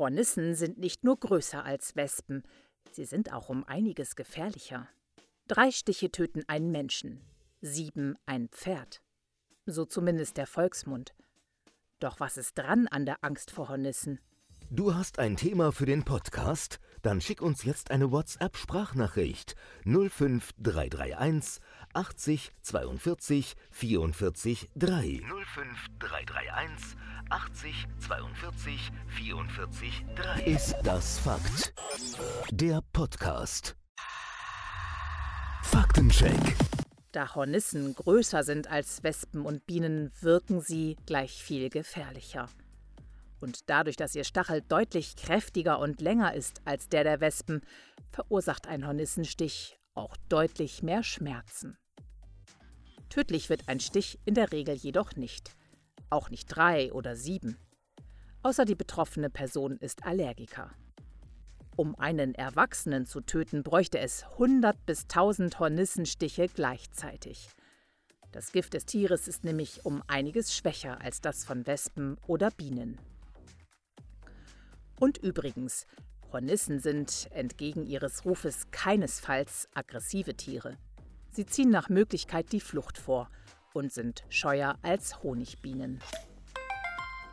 Hornissen sind nicht nur größer als Wespen, sie sind auch um einiges gefährlicher. Drei Stiche töten einen Menschen, sieben ein Pferd. So zumindest der Volksmund. Doch was ist dran an der Angst vor Hornissen? Du hast ein Thema für den Podcast? Dann schick uns jetzt eine WhatsApp-Sprachnachricht 05331 80 42 44 3. 05331 80 42 44 3. Ist das Fakt? Der Podcast. Faktencheck. Da Hornissen größer sind als Wespen und Bienen, wirken sie gleich viel gefährlicher. Und dadurch, dass ihr Stachel deutlich kräftiger und länger ist als der der Wespen, verursacht ein Hornissenstich auch deutlich mehr Schmerzen. Tödlich wird ein Stich in der Regel jedoch nicht. Auch nicht drei oder sieben. Außer die betroffene Person ist Allergiker. Um einen Erwachsenen zu töten, bräuchte es 100 bis 1000 Hornissenstiche gleichzeitig. Das Gift des Tieres ist nämlich um einiges schwächer als das von Wespen oder Bienen. Und übrigens, Hornissen sind entgegen ihres Rufes keinesfalls aggressive Tiere. Sie ziehen nach Möglichkeit die Flucht vor und sind scheuer als Honigbienen.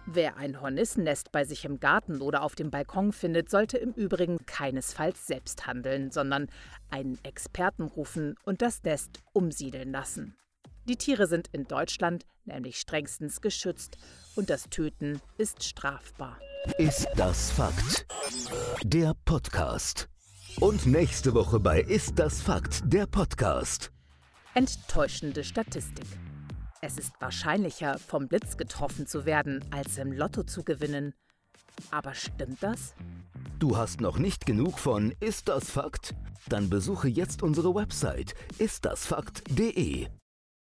Wer ein Hornissennest bei sich im Garten oder auf dem Balkon findet, sollte im Übrigen keinesfalls selbst handeln, sondern einen Experten rufen und das Nest umsiedeln lassen. Die Tiere sind in Deutschland nämlich strengstens geschützt und das Töten ist strafbar. Ist das Fakt? Der Podcast. Und nächste Woche bei Ist das Fakt? Der Podcast. Enttäuschende Statistik. Es ist wahrscheinlicher, vom Blitz getroffen zu werden, als im Lotto zu gewinnen. Aber stimmt das? Du hast noch nicht genug von Ist das Fakt? Dann besuche jetzt unsere Website istdasfakt.de.